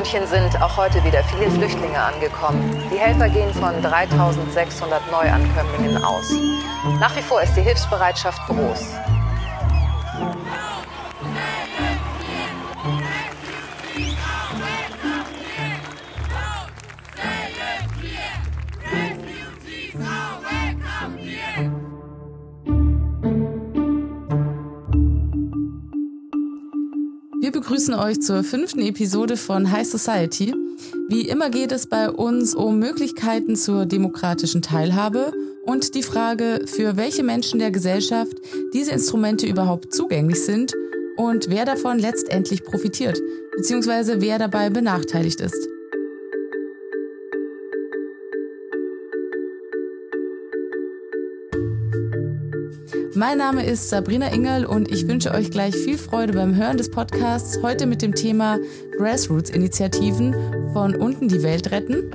München sind auch heute wieder viele Flüchtlinge angekommen. Die Helfer gehen von 3600 Neuankömmlingen aus. Nach wie vor ist die Hilfsbereitschaft groß. Begrüßen euch zur fünften Episode von High Society. Wie immer geht es bei uns um Möglichkeiten zur demokratischen Teilhabe und die Frage, für welche Menschen der Gesellschaft diese Instrumente überhaupt zugänglich sind und wer davon letztendlich profitiert, beziehungsweise wer dabei benachteiligt ist. Mein Name ist Sabrina Ingel und ich wünsche euch gleich viel Freude beim Hören des Podcasts. Heute mit dem Thema Grassroots-Initiativen von unten die Welt retten.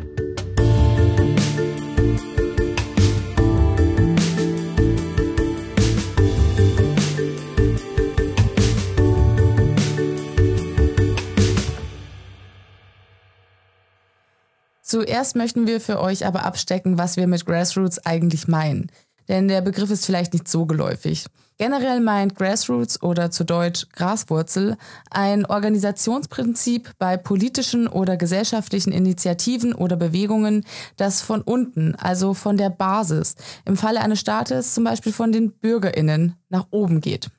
Zuerst möchten wir für euch aber abstecken, was wir mit Grassroots eigentlich meinen denn der Begriff ist vielleicht nicht so geläufig. Generell meint Grassroots oder zu Deutsch Graswurzel ein Organisationsprinzip bei politischen oder gesellschaftlichen Initiativen oder Bewegungen, das von unten, also von der Basis, im Falle eines Staates zum Beispiel von den Bürgerinnen nach oben geht.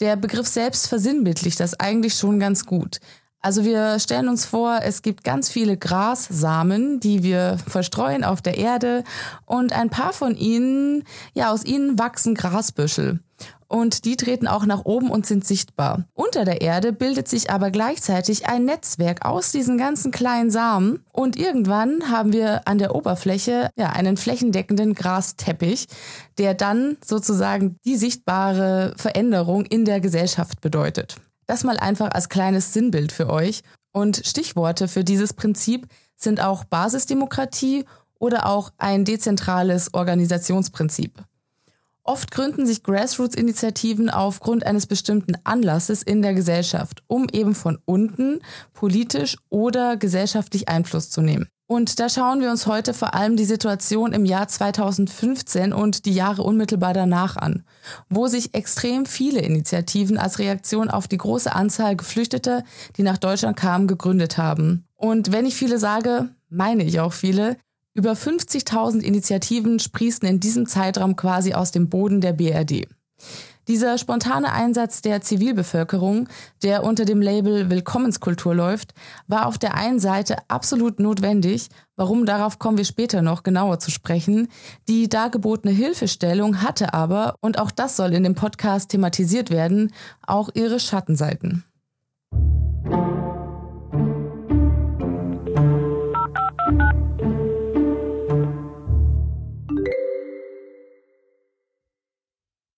Der Begriff selbst versinnbildlicht das eigentlich schon ganz gut. Also wir stellen uns vor, es gibt ganz viele Grassamen, die wir verstreuen auf der Erde und ein paar von ihnen, ja, aus ihnen wachsen Grasbüschel. Und die treten auch nach oben und sind sichtbar. Unter der Erde bildet sich aber gleichzeitig ein Netzwerk aus diesen ganzen kleinen Samen. Und irgendwann haben wir an der Oberfläche ja, einen flächendeckenden Grasteppich, der dann sozusagen die sichtbare Veränderung in der Gesellschaft bedeutet. Das mal einfach als kleines Sinnbild für euch. Und Stichworte für dieses Prinzip sind auch Basisdemokratie oder auch ein dezentrales Organisationsprinzip. Oft gründen sich Grassroots-Initiativen aufgrund eines bestimmten Anlasses in der Gesellschaft, um eben von unten politisch oder gesellschaftlich Einfluss zu nehmen. Und da schauen wir uns heute vor allem die Situation im Jahr 2015 und die Jahre unmittelbar danach an, wo sich extrem viele Initiativen als Reaktion auf die große Anzahl Geflüchteter, die nach Deutschland kamen, gegründet haben. Und wenn ich viele sage, meine ich auch viele, über 50.000 Initiativen sprießen in diesem Zeitraum quasi aus dem Boden der BRD. Dieser spontane Einsatz der Zivilbevölkerung, der unter dem Label Willkommenskultur läuft, war auf der einen Seite absolut notwendig, warum darauf kommen wir später noch genauer zu sprechen. Die dargebotene Hilfestellung hatte aber, und auch das soll in dem Podcast thematisiert werden, auch ihre Schattenseiten.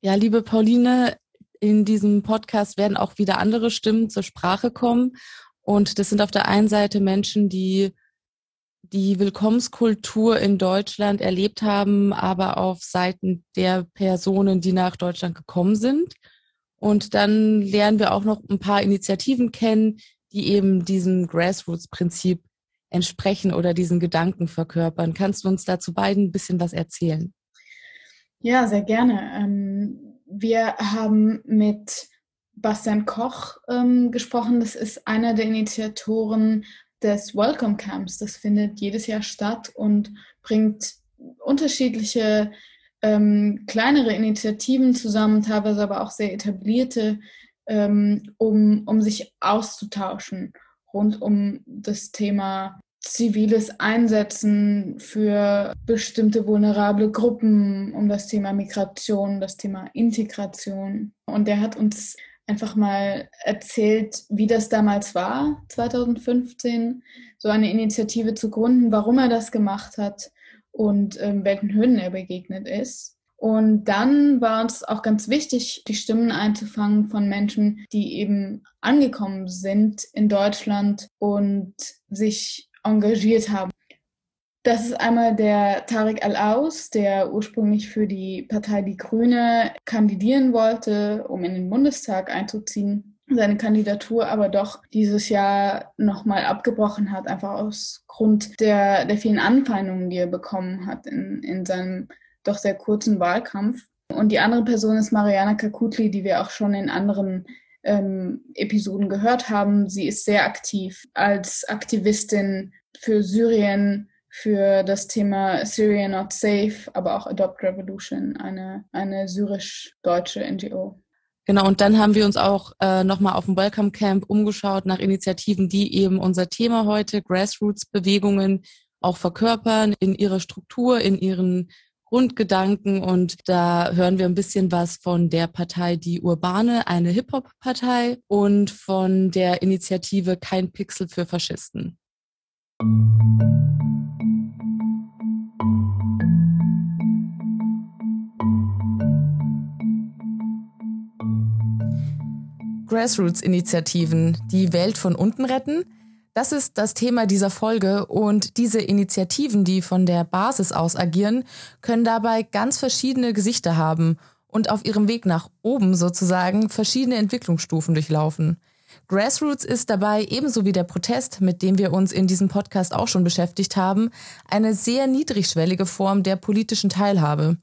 Ja, liebe Pauline, in diesem Podcast werden auch wieder andere Stimmen zur Sprache kommen. Und das sind auf der einen Seite Menschen, die die Willkommenskultur in Deutschland erlebt haben, aber auf Seiten der Personen, die nach Deutschland gekommen sind. Und dann lernen wir auch noch ein paar Initiativen kennen, die eben diesem Grassroots-Prinzip entsprechen oder diesen Gedanken verkörpern. Kannst du uns dazu beiden ein bisschen was erzählen? Ja, sehr gerne. Ähm, wir haben mit Bastian Koch ähm, gesprochen. Das ist einer der Initiatoren des Welcome Camps. Das findet jedes Jahr statt und bringt unterschiedliche ähm, kleinere Initiativen zusammen, teilweise aber auch sehr etablierte, ähm, um, um sich auszutauschen rund um das Thema ziviles Einsetzen für bestimmte vulnerable Gruppen, um das Thema Migration, das Thema Integration. Und der hat uns einfach mal erzählt, wie das damals war, 2015, so eine Initiative zu gründen, warum er das gemacht hat und ähm, welchen Hürden er begegnet ist. Und dann war uns auch ganz wichtig, die Stimmen einzufangen von Menschen, die eben angekommen sind in Deutschland und sich engagiert haben. Das ist einmal der Tarek Al-Aus, der ursprünglich für die Partei Die Grüne kandidieren wollte, um in den Bundestag einzuziehen. seine Kandidatur aber doch dieses Jahr nochmal abgebrochen hat, einfach aus Grund der, der vielen Anfeindungen, die er bekommen hat in, in seinem doch sehr kurzen Wahlkampf. Und die andere Person ist Mariana Kakutli, die wir auch schon in anderen ähm, Episoden gehört haben. Sie ist sehr aktiv als Aktivistin für Syrien, für das Thema Syria Not Safe, aber auch Adopt Revolution, eine, eine syrisch-deutsche NGO. Genau, und dann haben wir uns auch äh, nochmal auf dem Welcome Camp umgeschaut nach Initiativen, die eben unser Thema heute, Grassroots-Bewegungen, auch verkörpern in ihrer Struktur, in ihren Grundgedanken. Und da hören wir ein bisschen was von der Partei Die Urbane, eine Hip-Hop-Partei, und von der Initiative Kein Pixel für Faschisten. Grassroots-Initiativen, die Welt von unten retten. Das ist das Thema dieser Folge und diese Initiativen, die von der Basis aus agieren, können dabei ganz verschiedene Gesichter haben und auf ihrem Weg nach oben sozusagen verschiedene Entwicklungsstufen durchlaufen. Grassroots ist dabei ebenso wie der Protest, mit dem wir uns in diesem Podcast auch schon beschäftigt haben, eine sehr niedrigschwellige Form der politischen Teilhabe.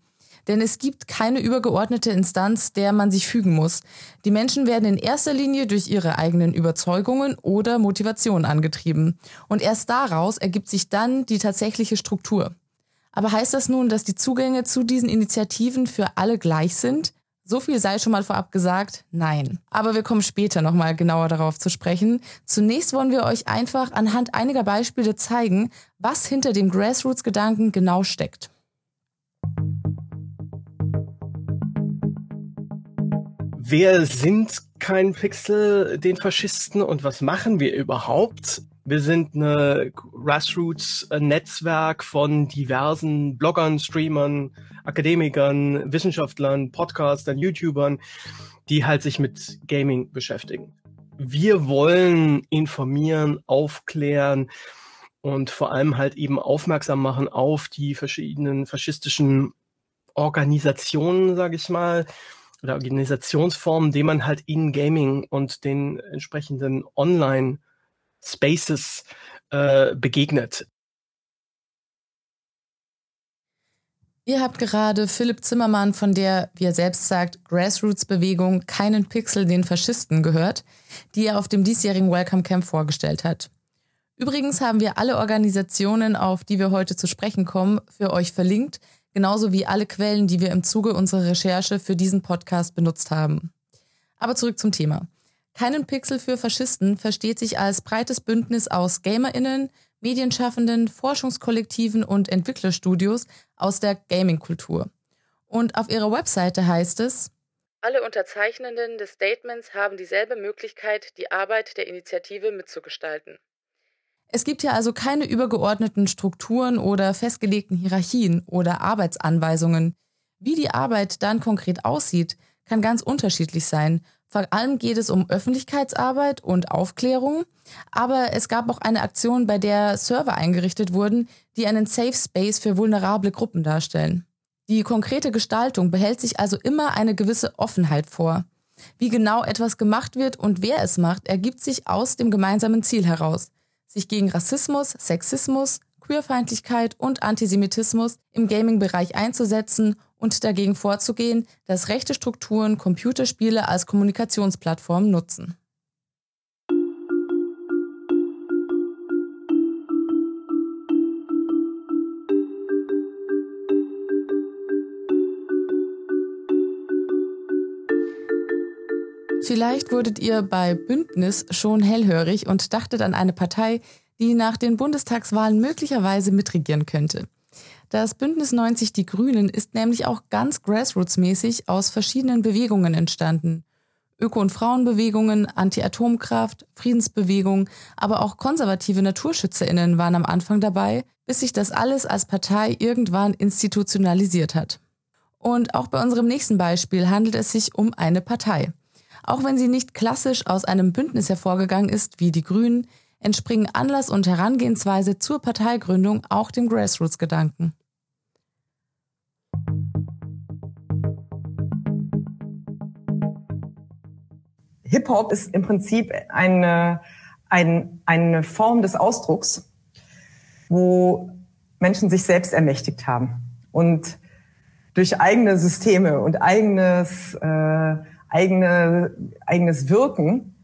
Denn es gibt keine übergeordnete Instanz, der man sich fügen muss. Die Menschen werden in erster Linie durch ihre eigenen Überzeugungen oder Motivationen angetrieben. Und erst daraus ergibt sich dann die tatsächliche Struktur. Aber heißt das nun, dass die Zugänge zu diesen Initiativen für alle gleich sind? So viel sei schon mal vorab gesagt, nein. Aber wir kommen später nochmal genauer darauf zu sprechen. Zunächst wollen wir euch einfach anhand einiger Beispiele zeigen, was hinter dem Grassroots-Gedanken genau steckt. Wer sind kein Pixel den Faschisten und was machen wir überhaupt? Wir sind eine Grassroots-Netzwerk von diversen Bloggern, Streamern, Akademikern, Wissenschaftlern, Podcastern, YouTubern, die halt sich mit Gaming beschäftigen. Wir wollen informieren, aufklären und vor allem halt eben aufmerksam machen auf die verschiedenen faschistischen Organisationen, sage ich mal, oder Organisationsformen, denen man halt in Gaming und den entsprechenden Online-Spaces äh, begegnet. Ihr habt gerade Philipp Zimmermann von der, wie er selbst sagt, Grassroots-Bewegung Keinen Pixel den Faschisten gehört, die er auf dem diesjährigen Welcome Camp vorgestellt hat. Übrigens haben wir alle Organisationen, auf die wir heute zu sprechen kommen, für euch verlinkt, genauso wie alle Quellen, die wir im Zuge unserer Recherche für diesen Podcast benutzt haben. Aber zurück zum Thema. Keinen Pixel für Faschisten versteht sich als breites Bündnis aus GamerInnen, Medienschaffenden, Forschungskollektiven und Entwicklerstudios aus der Gaming-Kultur. Und auf ihrer Webseite heißt es, alle Unterzeichnenden des Statements haben dieselbe Möglichkeit, die Arbeit der Initiative mitzugestalten. Es gibt ja also keine übergeordneten Strukturen oder festgelegten Hierarchien oder Arbeitsanweisungen. Wie die Arbeit dann konkret aussieht, kann ganz unterschiedlich sein. Vor allem geht es um Öffentlichkeitsarbeit und Aufklärung, aber es gab auch eine Aktion, bei der Server eingerichtet wurden, die einen Safe Space für vulnerable Gruppen darstellen. Die konkrete Gestaltung behält sich also immer eine gewisse Offenheit vor. Wie genau etwas gemacht wird und wer es macht, ergibt sich aus dem gemeinsamen Ziel heraus sich gegen Rassismus, Sexismus, Queerfeindlichkeit und Antisemitismus im Gaming-Bereich einzusetzen und dagegen vorzugehen, dass rechte Strukturen Computerspiele als Kommunikationsplattform nutzen. Vielleicht wurdet ihr bei Bündnis schon hellhörig und dachtet an eine Partei, die nach den Bundestagswahlen möglicherweise mitregieren könnte. Das Bündnis 90 Die Grünen ist nämlich auch ganz grassroots-mäßig aus verschiedenen Bewegungen entstanden. Öko- und Frauenbewegungen, Anti-Atomkraft, Friedensbewegung, aber auch konservative NaturschützerInnen waren am Anfang dabei, bis sich das alles als Partei irgendwann institutionalisiert hat. Und auch bei unserem nächsten Beispiel handelt es sich um eine Partei. Auch wenn sie nicht klassisch aus einem Bündnis hervorgegangen ist wie die Grünen, entspringen Anlass und Herangehensweise zur Parteigründung auch dem Grassroots-Gedanken. Hip-Hop ist im Prinzip eine, ein, eine Form des Ausdrucks, wo Menschen sich selbst ermächtigt haben und durch eigene Systeme und eigenes, äh, eigene, eigenes Wirken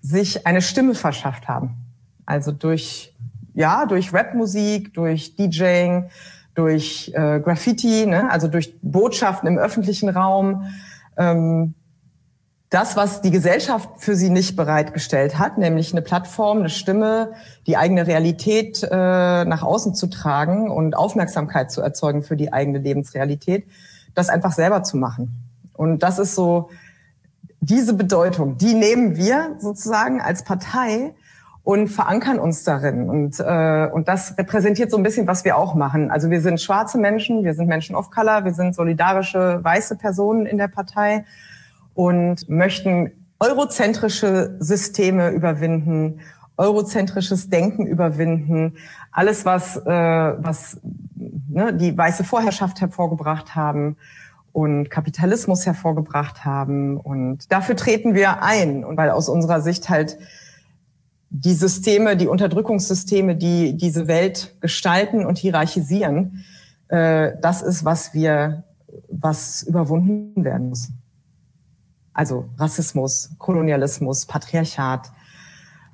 sich eine Stimme verschafft haben. Also durch, ja, durch Rapmusik, durch DJing, durch äh, Graffiti, ne? also durch Botschaften im öffentlichen Raum. Ähm, das, was die Gesellschaft für sie nicht bereitgestellt hat, nämlich eine Plattform, eine Stimme, die eigene Realität äh, nach außen zu tragen und Aufmerksamkeit zu erzeugen für die eigene Lebensrealität, das einfach selber zu machen. Und das ist so diese Bedeutung, die nehmen wir sozusagen als Partei und verankern uns darin. Und, äh, und das repräsentiert so ein bisschen, was wir auch machen. Also wir sind schwarze Menschen, wir sind Menschen of Color, wir sind solidarische weiße Personen in der Partei und möchten eurozentrische Systeme überwinden, eurozentrisches Denken überwinden, alles was äh, was ne, die weiße Vorherrschaft hervorgebracht haben und Kapitalismus hervorgebracht haben und dafür treten wir ein und weil aus unserer Sicht halt die Systeme, die Unterdrückungssysteme, die diese Welt gestalten und hierarchisieren, äh, das ist was wir was überwunden werden muss. Also Rassismus, Kolonialismus, Patriarchat,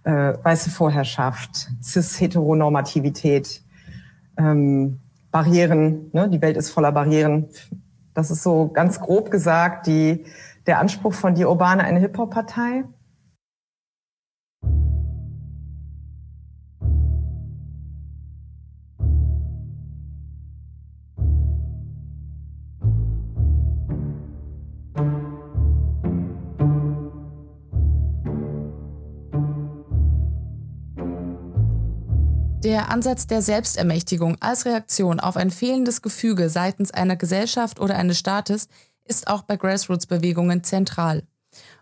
äh, weiße Vorherrschaft, Cis-Heteronormativität, ähm, Barrieren. Ne? Die Welt ist voller Barrieren. Das ist so ganz grob gesagt die, der Anspruch von die Urbane, eine Hip-Hop-Partei. Der Ansatz der Selbstermächtigung als Reaktion auf ein fehlendes Gefüge seitens einer Gesellschaft oder eines Staates ist auch bei Grassroots-Bewegungen zentral.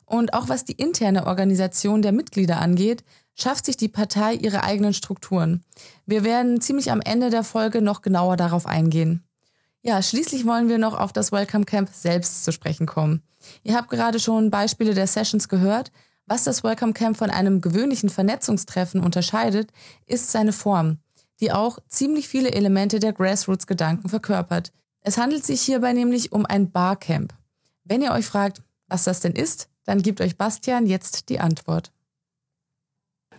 Und auch was die interne Organisation der Mitglieder angeht, schafft sich die Partei ihre eigenen Strukturen. Wir werden ziemlich am Ende der Folge noch genauer darauf eingehen. Ja, schließlich wollen wir noch auf das Welcome Camp selbst zu sprechen kommen. Ihr habt gerade schon Beispiele der Sessions gehört, was das Welcome Camp von einem gewöhnlichen Vernetzungstreffen unterscheidet, ist seine Form, die auch ziemlich viele Elemente der Grassroots-Gedanken verkörpert. Es handelt sich hierbei nämlich um ein Barcamp. Wenn ihr euch fragt, was das denn ist, dann gibt euch Bastian jetzt die Antwort.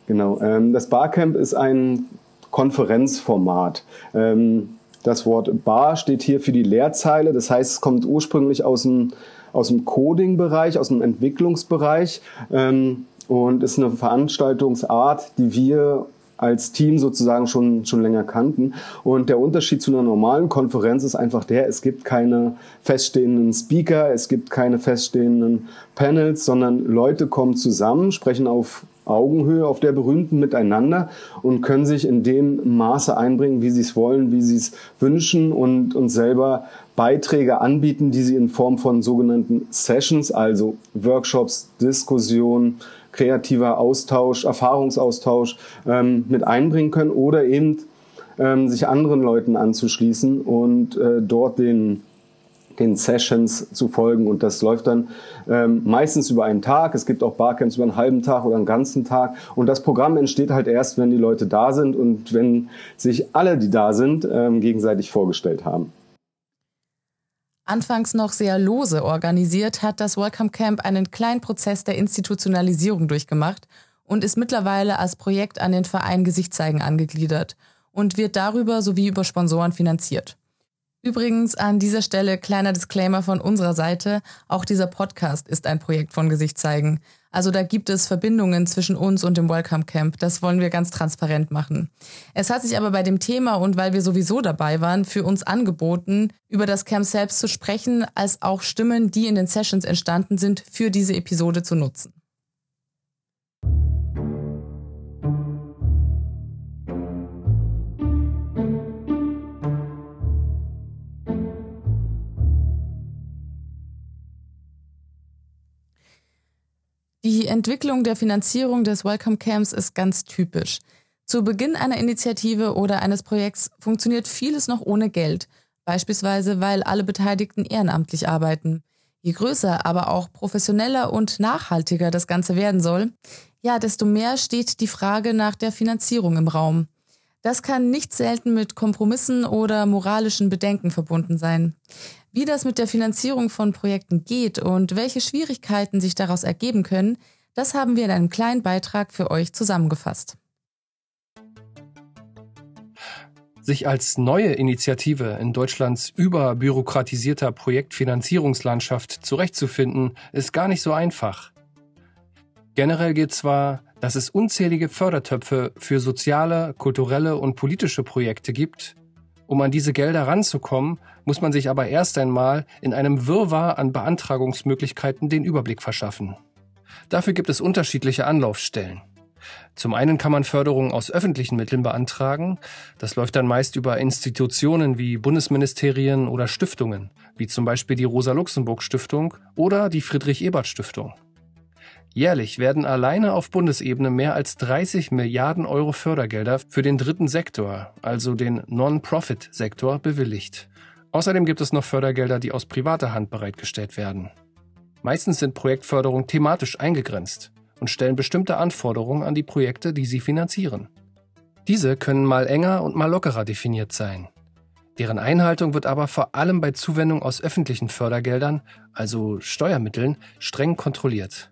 Genau, ähm, das Barcamp ist ein Konferenzformat. Ähm, das Wort Bar steht hier für die Leerzeile, das heißt, es kommt ursprünglich aus dem aus dem Coding-Bereich, aus dem Entwicklungsbereich ähm, und ist eine Veranstaltungsart, die wir als Team sozusagen schon, schon länger kannten. Und der Unterschied zu einer normalen Konferenz ist einfach der, es gibt keine feststehenden Speaker, es gibt keine feststehenden Panels, sondern Leute kommen zusammen, sprechen auf Augenhöhe, auf der berühmten miteinander und können sich in dem Maße einbringen, wie sie es wollen, wie sie es wünschen und uns selber Beiträge anbieten, die sie in Form von sogenannten Sessions, also Workshops, Diskussionen, kreativer Austausch, Erfahrungsaustausch ähm, mit einbringen können oder eben ähm, sich anderen Leuten anzuschließen und äh, dort den den Sessions zu folgen. Und das läuft dann ähm, meistens über einen Tag. Es gibt auch Barcamps über einen halben Tag oder einen ganzen Tag. Und das Programm entsteht halt erst, wenn die Leute da sind und wenn sich alle, die da sind, ähm, gegenseitig vorgestellt haben. Anfangs noch sehr lose organisiert, hat das Welcome Camp einen kleinen Prozess der Institutionalisierung durchgemacht und ist mittlerweile als Projekt an den Verein Gesichtszeigen angegliedert und wird darüber sowie über Sponsoren finanziert. Übrigens an dieser Stelle kleiner Disclaimer von unserer Seite. Auch dieser Podcast ist ein Projekt von Gesicht zeigen. Also da gibt es Verbindungen zwischen uns und dem Welcome Camp. Das wollen wir ganz transparent machen. Es hat sich aber bei dem Thema und weil wir sowieso dabei waren, für uns angeboten, über das Camp selbst zu sprechen, als auch Stimmen, die in den Sessions entstanden sind, für diese Episode zu nutzen. Die Entwicklung der Finanzierung des Welcome Camps ist ganz typisch. Zu Beginn einer Initiative oder eines Projekts funktioniert vieles noch ohne Geld, beispielsweise weil alle Beteiligten ehrenamtlich arbeiten. Je größer, aber auch professioneller und nachhaltiger das Ganze werden soll, ja, desto mehr steht die Frage nach der Finanzierung im Raum. Das kann nicht selten mit Kompromissen oder moralischen Bedenken verbunden sein. Wie das mit der Finanzierung von Projekten geht und welche Schwierigkeiten sich daraus ergeben können, das haben wir in einem kleinen Beitrag für euch zusammengefasst. Sich als neue Initiative in Deutschlands überbürokratisierter Projektfinanzierungslandschaft zurechtzufinden, ist gar nicht so einfach. Generell gilt zwar, dass es unzählige Fördertöpfe für soziale, kulturelle und politische Projekte gibt. Um an diese Gelder ranzukommen, muss man sich aber erst einmal in einem Wirrwarr an Beantragungsmöglichkeiten den Überblick verschaffen. Dafür gibt es unterschiedliche Anlaufstellen. Zum einen kann man Förderungen aus öffentlichen Mitteln beantragen. Das läuft dann meist über Institutionen wie Bundesministerien oder Stiftungen, wie zum Beispiel die Rosa-Luxemburg-Stiftung oder die Friedrich-Ebert-Stiftung. Jährlich werden alleine auf Bundesebene mehr als 30 Milliarden Euro Fördergelder für den dritten Sektor, also den Non-Profit-Sektor, bewilligt. Außerdem gibt es noch Fördergelder, die aus privater Hand bereitgestellt werden. Meistens sind Projektförderungen thematisch eingegrenzt und stellen bestimmte Anforderungen an die Projekte, die sie finanzieren. Diese können mal enger und mal lockerer definiert sein. Deren Einhaltung wird aber vor allem bei Zuwendung aus öffentlichen Fördergeldern, also Steuermitteln, streng kontrolliert.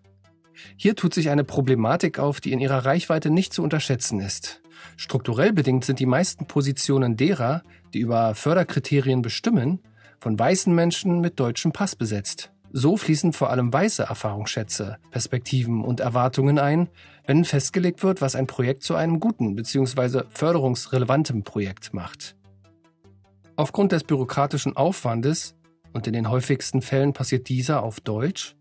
Hier tut sich eine Problematik auf, die in ihrer Reichweite nicht zu unterschätzen ist. Strukturell bedingt sind die meisten Positionen derer, die über Förderkriterien bestimmen, von weißen Menschen mit deutschem Pass besetzt. So fließen vor allem weiße Erfahrungsschätze, Perspektiven und Erwartungen ein, wenn festgelegt wird, was ein Projekt zu einem guten bzw. förderungsrelevantem Projekt macht. Aufgrund des bürokratischen Aufwandes, und in den häufigsten Fällen passiert dieser auf Deutsch,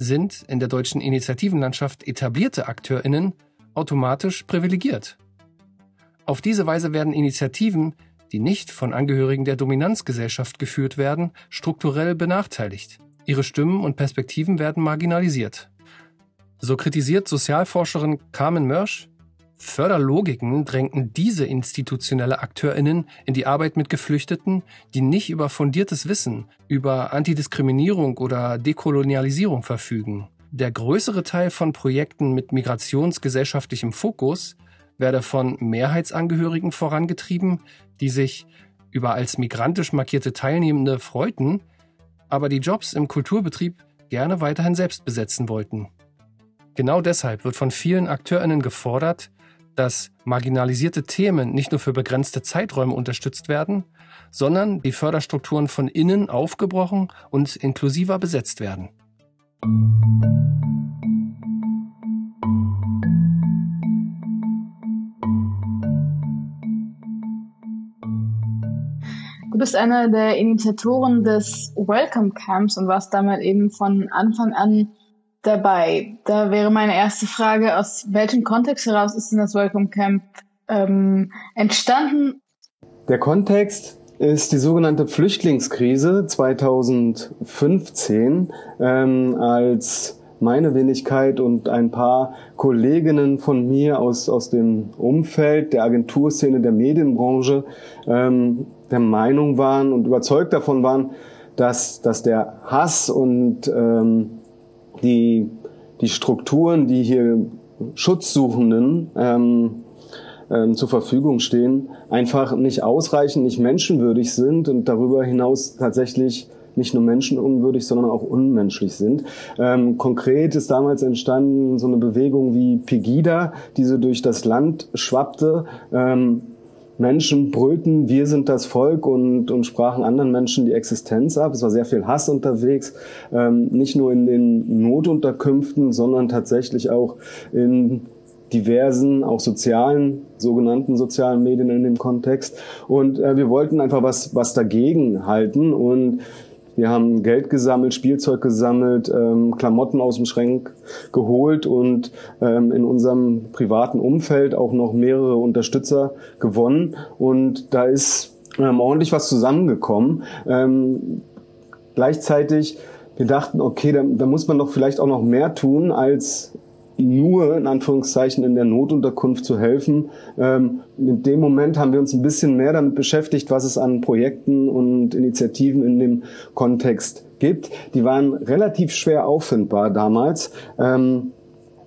sind in der deutschen Initiativenlandschaft etablierte Akteurinnen automatisch privilegiert. Auf diese Weise werden Initiativen, die nicht von Angehörigen der Dominanzgesellschaft geführt werden, strukturell benachteiligt. Ihre Stimmen und Perspektiven werden marginalisiert. So kritisiert Sozialforscherin Carmen Mörsch, Förderlogiken drängten diese institutionelle AkteurInnen in die Arbeit mit Geflüchteten, die nicht über fundiertes Wissen über Antidiskriminierung oder Dekolonialisierung verfügen. Der größere Teil von Projekten mit migrationsgesellschaftlichem Fokus werde von Mehrheitsangehörigen vorangetrieben, die sich über als migrantisch markierte Teilnehmende freuten, aber die Jobs im Kulturbetrieb gerne weiterhin selbst besetzen wollten. Genau deshalb wird von vielen AkteurInnen gefordert, dass marginalisierte Themen nicht nur für begrenzte Zeiträume unterstützt werden, sondern die Förderstrukturen von innen aufgebrochen und inklusiver besetzt werden. Du bist einer der Initiatoren des Welcome Camps und warst damit eben von Anfang an dabei. Da wäre meine erste Frage, aus welchem Kontext heraus ist denn das Welcome Camp ähm, entstanden? Der Kontext ist die sogenannte Flüchtlingskrise 2015, ähm, als meine Wenigkeit und ein paar Kolleginnen von mir aus, aus dem Umfeld der Agenturszene, der Medienbranche ähm, der Meinung waren und überzeugt davon waren, dass, dass der Hass und ähm, die, die Strukturen, die hier Schutzsuchenden ähm, ähm, zur Verfügung stehen, einfach nicht ausreichend, nicht menschenwürdig sind und darüber hinaus tatsächlich nicht nur menschenunwürdig, sondern auch unmenschlich sind. Ähm, konkret ist damals entstanden so eine Bewegung wie Pegida, die so durch das Land schwappte. Ähm, Menschen brüllten, wir sind das Volk und, und sprachen anderen Menschen die Existenz ab. Es war sehr viel Hass unterwegs, ähm, nicht nur in den Notunterkünften, sondern tatsächlich auch in diversen, auch sozialen, sogenannten sozialen Medien in dem Kontext. Und äh, wir wollten einfach was, was dagegen halten und wir haben Geld gesammelt, Spielzeug gesammelt, ähm, Klamotten aus dem Schrank geholt und ähm, in unserem privaten Umfeld auch noch mehrere Unterstützer gewonnen. Und da ist ähm, ordentlich was zusammengekommen. Ähm, gleichzeitig, wir dachten, okay, da, da muss man doch vielleicht auch noch mehr tun, als nur in Anführungszeichen in der Notunterkunft zu helfen. Ähm, in dem Moment haben wir uns ein bisschen mehr damit beschäftigt, was es an Projekten und Initiativen in dem Kontext gibt, die waren relativ schwer auffindbar damals. Ähm,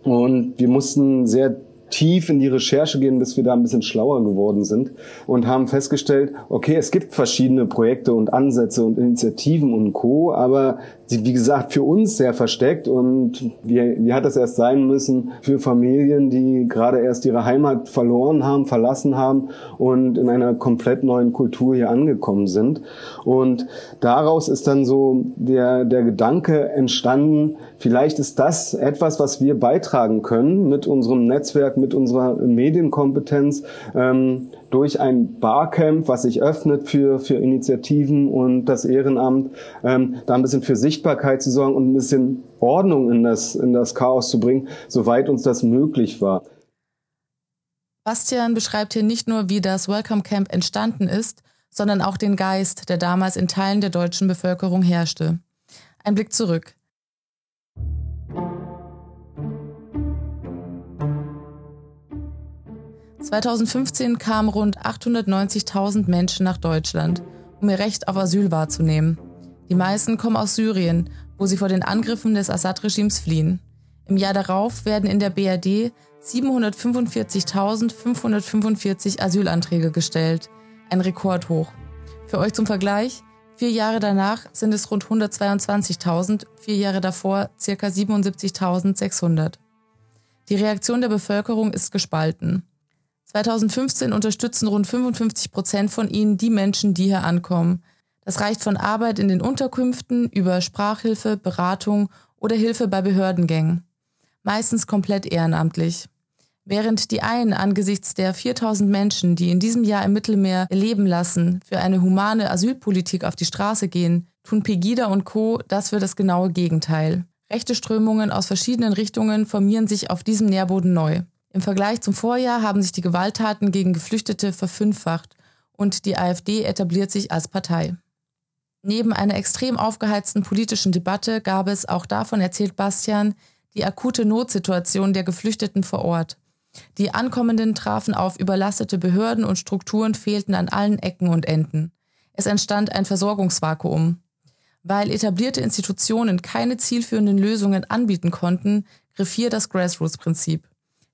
und wir mussten sehr tief in die Recherche gehen, bis wir da ein bisschen schlauer geworden sind und haben festgestellt, okay, es gibt verschiedene Projekte und Ansätze und Initiativen und Co., aber wie gesagt, für uns sehr versteckt und wie, wie hat das erst sein müssen für Familien, die gerade erst ihre Heimat verloren haben, verlassen haben und in einer komplett neuen Kultur hier angekommen sind. Und daraus ist dann so der, der Gedanke entstanden, vielleicht ist das etwas, was wir beitragen können mit unserem Netzwerk, mit unserer Medienkompetenz, ähm, durch ein Barcamp, was sich öffnet für, für Initiativen und das Ehrenamt, ähm, da ein bisschen für Sichtbarkeit zu sorgen und ein bisschen Ordnung in das, in das Chaos zu bringen, soweit uns das möglich war. Bastian beschreibt hier nicht nur, wie das Welcome Camp entstanden ist, sondern auch den Geist, der damals in Teilen der deutschen Bevölkerung herrschte. Ein Blick zurück. 2015 kamen rund 890.000 Menschen nach Deutschland, um ihr Recht auf Asyl wahrzunehmen. Die meisten kommen aus Syrien, wo sie vor den Angriffen des Assad-Regimes fliehen. Im Jahr darauf werden in der BRD 745.545 Asylanträge gestellt, ein Rekordhoch. Für euch zum Vergleich, vier Jahre danach sind es rund 122.000, vier Jahre davor ca. 77.600. Die Reaktion der Bevölkerung ist gespalten. 2015 unterstützen rund 55 Prozent von ihnen die Menschen, die hier ankommen. Das reicht von Arbeit in den Unterkünften über Sprachhilfe, Beratung oder Hilfe bei Behördengängen. Meistens komplett ehrenamtlich. Während die einen angesichts der 4000 Menschen, die in diesem Jahr im Mittelmeer leben lassen, für eine humane Asylpolitik auf die Straße gehen, tun Pegida und Co. das für das genaue Gegenteil. Rechte Strömungen aus verschiedenen Richtungen formieren sich auf diesem Nährboden neu. Im Vergleich zum Vorjahr haben sich die Gewalttaten gegen Geflüchtete verfünffacht und die AfD etabliert sich als Partei. Neben einer extrem aufgeheizten politischen Debatte gab es, auch davon erzählt Bastian, die akute Notsituation der Geflüchteten vor Ort. Die Ankommenden trafen auf überlastete Behörden und Strukturen fehlten an allen Ecken und Enden. Es entstand ein Versorgungsvakuum. Weil etablierte Institutionen keine zielführenden Lösungen anbieten konnten, griff hier das Grassroots-Prinzip.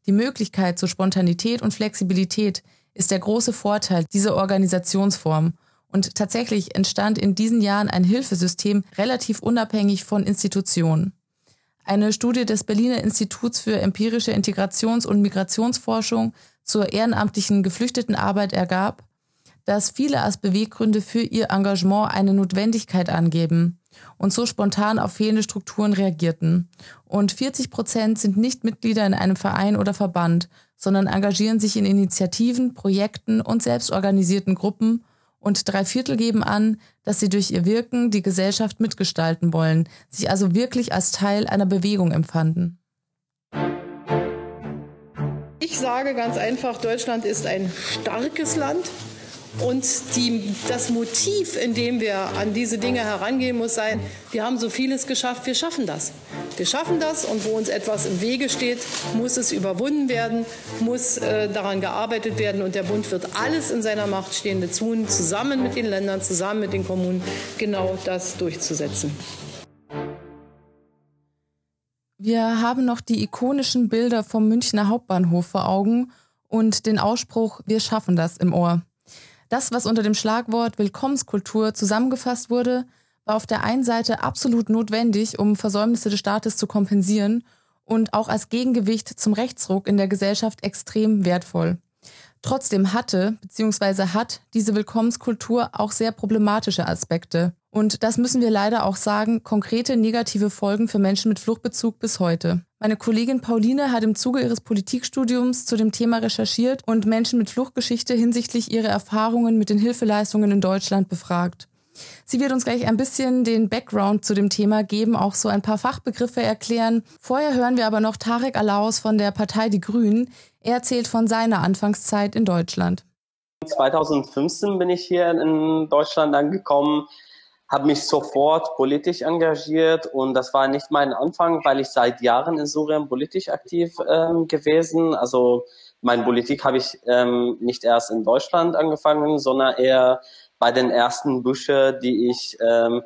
Die Möglichkeit zur Spontanität und Flexibilität ist der große Vorteil dieser Organisationsform. Und tatsächlich entstand in diesen Jahren ein Hilfesystem relativ unabhängig von Institutionen. Eine Studie des Berliner Instituts für empirische Integrations- und Migrationsforschung zur ehrenamtlichen Geflüchtetenarbeit ergab, dass viele als Beweggründe für ihr Engagement eine Notwendigkeit angeben und so spontan auf fehlende Strukturen reagierten. Und 40 Prozent sind nicht Mitglieder in einem Verein oder Verband, sondern engagieren sich in Initiativen, Projekten und selbstorganisierten Gruppen und drei Viertel geben an, dass sie durch ihr Wirken die Gesellschaft mitgestalten wollen, sich also wirklich als Teil einer Bewegung empfanden. Ich sage ganz einfach, Deutschland ist ein starkes Land. Und die, das Motiv, in dem wir an diese Dinge herangehen, muss sein, wir haben so vieles geschafft, wir schaffen das. Wir schaffen das und wo uns etwas im Wege steht, muss es überwunden werden, muss äh, daran gearbeitet werden und der Bund wird alles in seiner Macht Stehende tun, zusammen mit den Ländern, zusammen mit den Kommunen, genau das durchzusetzen. Wir haben noch die ikonischen Bilder vom Münchner Hauptbahnhof vor Augen und den Ausspruch Wir schaffen das im Ohr. Das, was unter dem Schlagwort Willkommenskultur zusammengefasst wurde, war auf der einen Seite absolut notwendig, um Versäumnisse des Staates zu kompensieren und auch als Gegengewicht zum Rechtsruck in der Gesellschaft extrem wertvoll. Trotzdem hatte bzw. hat diese Willkommenskultur auch sehr problematische Aspekte. Und das müssen wir leider auch sagen, konkrete negative Folgen für Menschen mit Fluchtbezug bis heute. Meine Kollegin Pauline hat im Zuge ihres Politikstudiums zu dem Thema recherchiert und Menschen mit Fluchtgeschichte hinsichtlich ihrer Erfahrungen mit den Hilfeleistungen in Deutschland befragt. Sie wird uns gleich ein bisschen den Background zu dem Thema geben, auch so ein paar Fachbegriffe erklären. Vorher hören wir aber noch Tarek Alaus von der Partei Die Grünen. Er erzählt von seiner Anfangszeit in Deutschland. 2015 bin ich hier in Deutschland angekommen habe mich sofort politisch engagiert und das war nicht mein Anfang, weil ich seit Jahren in Syrien politisch aktiv ähm, gewesen. Also meine Politik habe ich ähm, nicht erst in Deutschland angefangen, sondern eher bei den ersten Büsche, die ich ähm,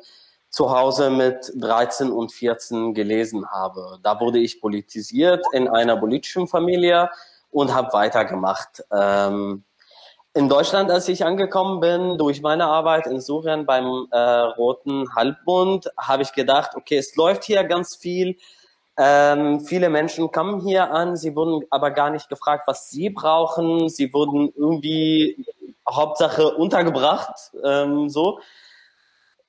zu Hause mit 13 und 14 gelesen habe. Da wurde ich politisiert in einer politischen Familie und habe weitergemacht. Ähm, in Deutschland, als ich angekommen bin, durch meine Arbeit in Syrien beim äh, Roten Halbbund, habe ich gedacht, okay, es läuft hier ganz viel. Ähm, viele Menschen kommen hier an, sie wurden aber gar nicht gefragt, was sie brauchen. Sie wurden irgendwie Hauptsache untergebracht, ähm, so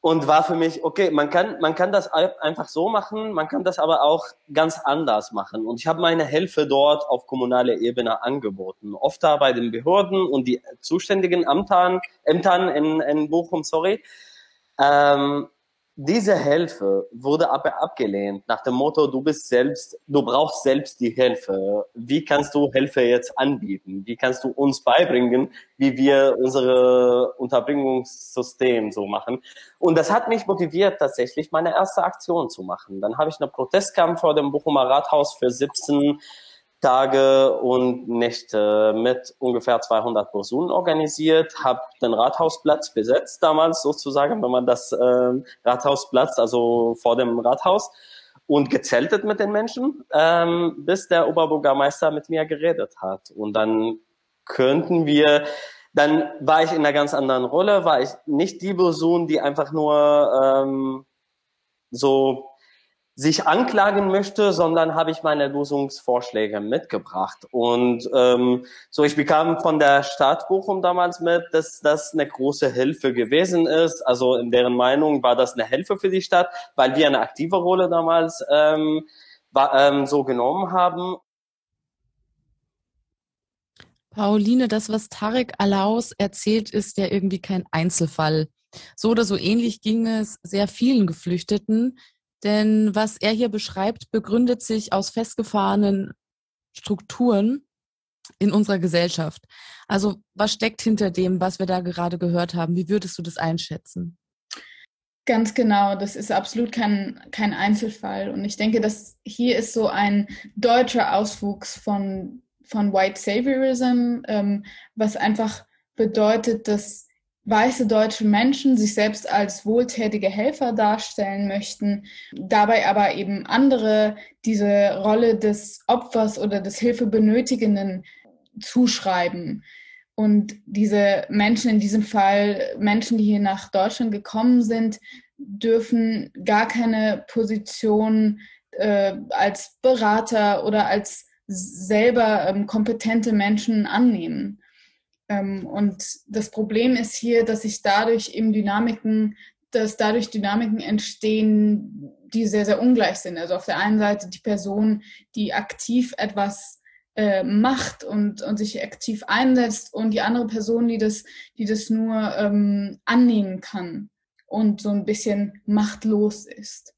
und war für mich, okay, man kann, man kann das einfach so machen, man kann das aber auch ganz anders machen. Und ich habe meine Hilfe dort auf kommunaler Ebene angeboten. Oft da bei den Behörden und die zuständigen Ämtern, Ämtern in, in Bochum, sorry. Ähm, diese Hilfe wurde aber abgelehnt nach dem Motto, du bist selbst, du brauchst selbst die Hilfe. Wie kannst du Hilfe jetzt anbieten? Wie kannst du uns beibringen, wie wir unsere Unterbringungssystem so machen? Und das hat mich motiviert, tatsächlich meine erste Aktion zu machen. Dann habe ich einen Protestkampf vor dem Bochumer Rathaus für 17 Tage und Nächte mit ungefähr 200 Personen organisiert, habe den Rathausplatz besetzt damals sozusagen, wenn man das äh, Rathausplatz, also vor dem Rathaus und gezeltet mit den Menschen, ähm, bis der Oberbürgermeister mit mir geredet hat. Und dann könnten wir, dann war ich in einer ganz anderen Rolle, war ich nicht die Person, die einfach nur ähm, so sich anklagen möchte, sondern habe ich meine Lösungsvorschläge mitgebracht. Und ähm, so, ich bekam von der Stadt Bochum damals mit, dass das eine große Hilfe gewesen ist. Also in deren Meinung war das eine Hilfe für die Stadt, weil wir eine aktive Rolle damals ähm, war, ähm, so genommen haben. Pauline, das, was Tarek Alaus erzählt, ist ja irgendwie kein Einzelfall. So oder so ähnlich ging es sehr vielen Geflüchteten, denn was er hier beschreibt, begründet sich aus festgefahrenen Strukturen in unserer Gesellschaft. Also was steckt hinter dem, was wir da gerade gehört haben? Wie würdest du das einschätzen? Ganz genau, das ist absolut kein, kein Einzelfall. Und ich denke, dass hier ist so ein deutscher Auswuchs von, von White Saviorism, ähm, was einfach bedeutet, dass weiße deutsche Menschen sich selbst als wohltätige Helfer darstellen möchten, dabei aber eben andere diese Rolle des Opfers oder des Hilfebenötigenden zuschreiben. Und diese Menschen, in diesem Fall Menschen, die hier nach Deutschland gekommen sind, dürfen gar keine Position äh, als Berater oder als selber ähm, kompetente Menschen annehmen. Ähm, und das Problem ist hier, dass sich dadurch eben Dynamiken, dass dadurch Dynamiken entstehen, die sehr, sehr ungleich sind. Also auf der einen Seite die Person, die aktiv etwas äh, macht und, und sich aktiv einsetzt und die andere Person, die das, die das nur ähm, annehmen kann und so ein bisschen machtlos ist.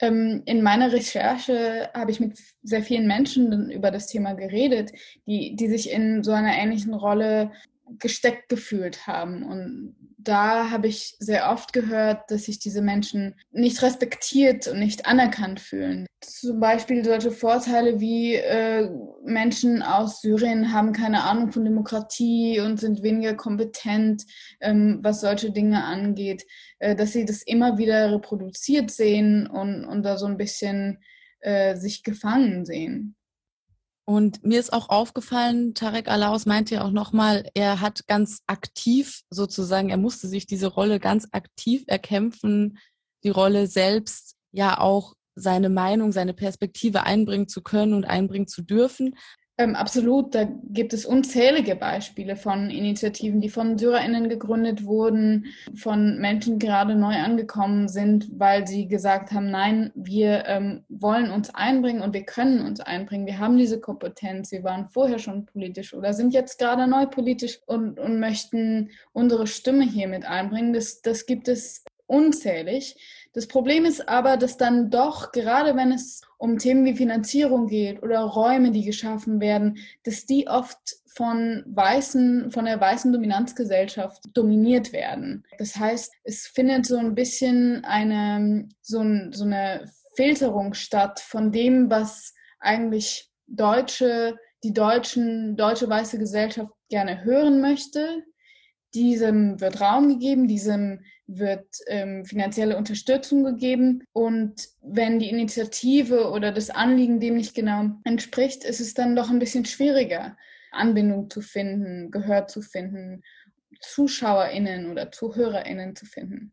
Ähm, in meiner Recherche habe ich mit sehr vielen Menschen über das Thema geredet, die, die sich in so einer ähnlichen Rolle gesteckt gefühlt haben. Und da habe ich sehr oft gehört, dass sich diese Menschen nicht respektiert und nicht anerkannt fühlen. Zum Beispiel solche Vorteile wie äh, Menschen aus Syrien haben keine Ahnung von Demokratie und sind weniger kompetent, ähm, was solche Dinge angeht, äh, dass sie das immer wieder reproduziert sehen und, und da so ein bisschen äh, sich gefangen sehen. Und mir ist auch aufgefallen, Tarek Alaus meinte ja auch nochmal, er hat ganz aktiv sozusagen, er musste sich diese Rolle ganz aktiv erkämpfen, die Rolle selbst ja auch seine Meinung, seine Perspektive einbringen zu können und einbringen zu dürfen. Ähm, absolut, da gibt es unzählige Beispiele von Initiativen, die von SyrerInnen gegründet wurden, von Menschen, die gerade neu angekommen sind, weil sie gesagt haben, nein, wir ähm, wollen uns einbringen und wir können uns einbringen. Wir haben diese Kompetenz, wir waren vorher schon politisch oder sind jetzt gerade neu politisch und, und möchten unsere Stimme hier mit einbringen. Das, das gibt es unzählig. Das Problem ist aber, dass dann doch, gerade wenn es um Themen wie Finanzierung geht oder Räume, die geschaffen werden, dass die oft von weißen, von der weißen Dominanzgesellschaft dominiert werden. Das heißt, es findet so ein bisschen eine, so, ein, so eine Filterung statt von dem, was eigentlich deutsche, die deutschen, deutsche weiße Gesellschaft gerne hören möchte, diesem wird Raum gegeben, diesem wird ähm, finanzielle Unterstützung gegeben. Und wenn die Initiative oder das Anliegen dem nicht genau entspricht, ist es dann doch ein bisschen schwieriger, Anbindung zu finden, Gehör zu finden, ZuschauerInnen oder ZuhörerInnen zu finden.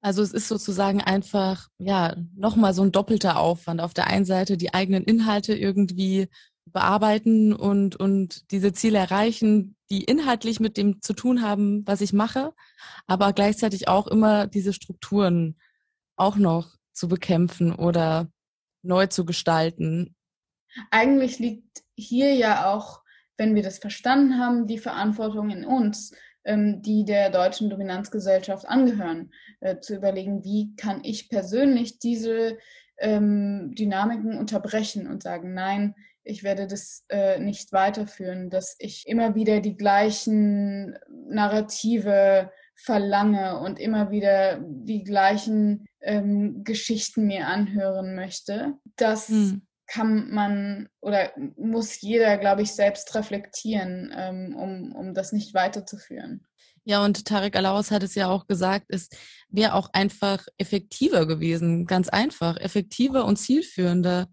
Also es ist sozusagen einfach, ja, nochmal so ein doppelter Aufwand. Auf der einen Seite die eigenen Inhalte irgendwie bearbeiten und, und diese Ziele erreichen, die inhaltlich mit dem zu tun haben, was ich mache, aber gleichzeitig auch immer diese Strukturen auch noch zu bekämpfen oder neu zu gestalten. Eigentlich liegt hier ja auch, wenn wir das verstanden haben, die Verantwortung in uns, ähm, die der deutschen Dominanzgesellschaft angehören, äh, zu überlegen, wie kann ich persönlich diese ähm, Dynamiken unterbrechen und sagen, nein, ich werde das äh, nicht weiterführen, dass ich immer wieder die gleichen Narrative verlange und immer wieder die gleichen ähm, Geschichten mir anhören möchte. Das hm. kann man oder muss jeder, glaube ich, selbst reflektieren, ähm, um, um das nicht weiterzuführen. Ja, und Tarek Alaus hat es ja auch gesagt, es wäre auch einfach effektiver gewesen, ganz einfach, effektiver und zielführender,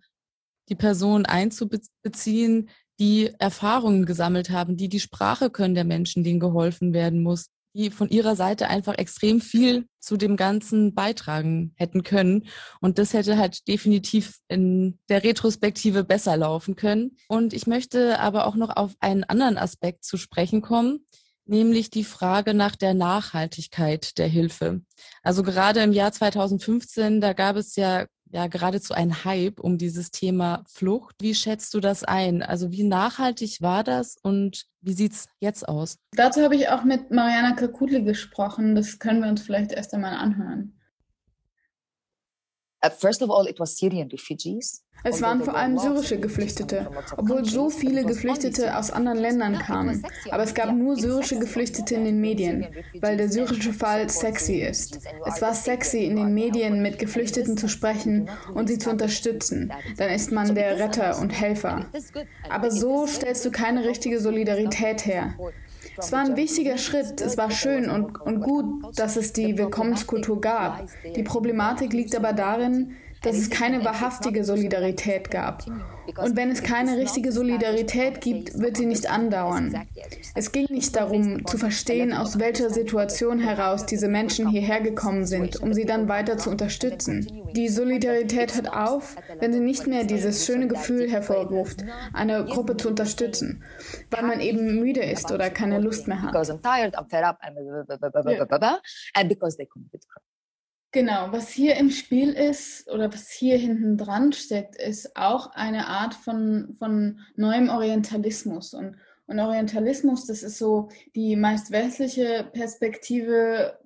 die Person einzubeziehen, die Erfahrungen gesammelt haben, die die Sprache können der Menschen, denen geholfen werden muss, die von ihrer Seite einfach extrem viel zu dem Ganzen beitragen hätten können. Und das hätte halt definitiv in der Retrospektive besser laufen können. Und ich möchte aber auch noch auf einen anderen Aspekt zu sprechen kommen, nämlich die Frage nach der Nachhaltigkeit der Hilfe. Also gerade im Jahr 2015, da gab es ja ja geradezu ein Hype um dieses Thema Flucht. Wie schätzt du das ein? Also wie nachhaltig war das und wie sieht es jetzt aus? Dazu habe ich auch mit Mariana Kakutli gesprochen. Das können wir uns vielleicht erst einmal anhören. Uh, first of all, it was Syrian refugees. Es waren vor allem syrische Geflüchtete, obwohl so viele Geflüchtete aus anderen Ländern kamen. Aber es gab nur syrische Geflüchtete in den Medien, weil der syrische Fall sexy ist. Es war sexy, in den Medien mit Geflüchteten zu sprechen und sie zu unterstützen. Dann ist man der Retter und Helfer. Aber so stellst du keine richtige Solidarität her. Es war ein wichtiger Schritt. Es war schön und, und gut, dass es die Willkommenskultur gab. Die Problematik liegt aber darin, dass es keine wahrhaftige Solidarität gab. Und wenn es keine richtige Solidarität gibt, wird sie nicht andauern. Es ging nicht darum, zu verstehen, aus welcher Situation heraus diese Menschen hierher gekommen sind, um sie dann weiter zu unterstützen. Die Solidarität hört auf, wenn sie nicht mehr dieses schöne Gefühl hervorruft, eine Gruppe zu unterstützen, weil man eben müde ist oder keine Lust mehr hat. Genau, was hier im Spiel ist oder was hier hinten dran steckt, ist auch eine Art von, von neuem Orientalismus. Und, und Orientalismus, das ist so die meist westliche Perspektive,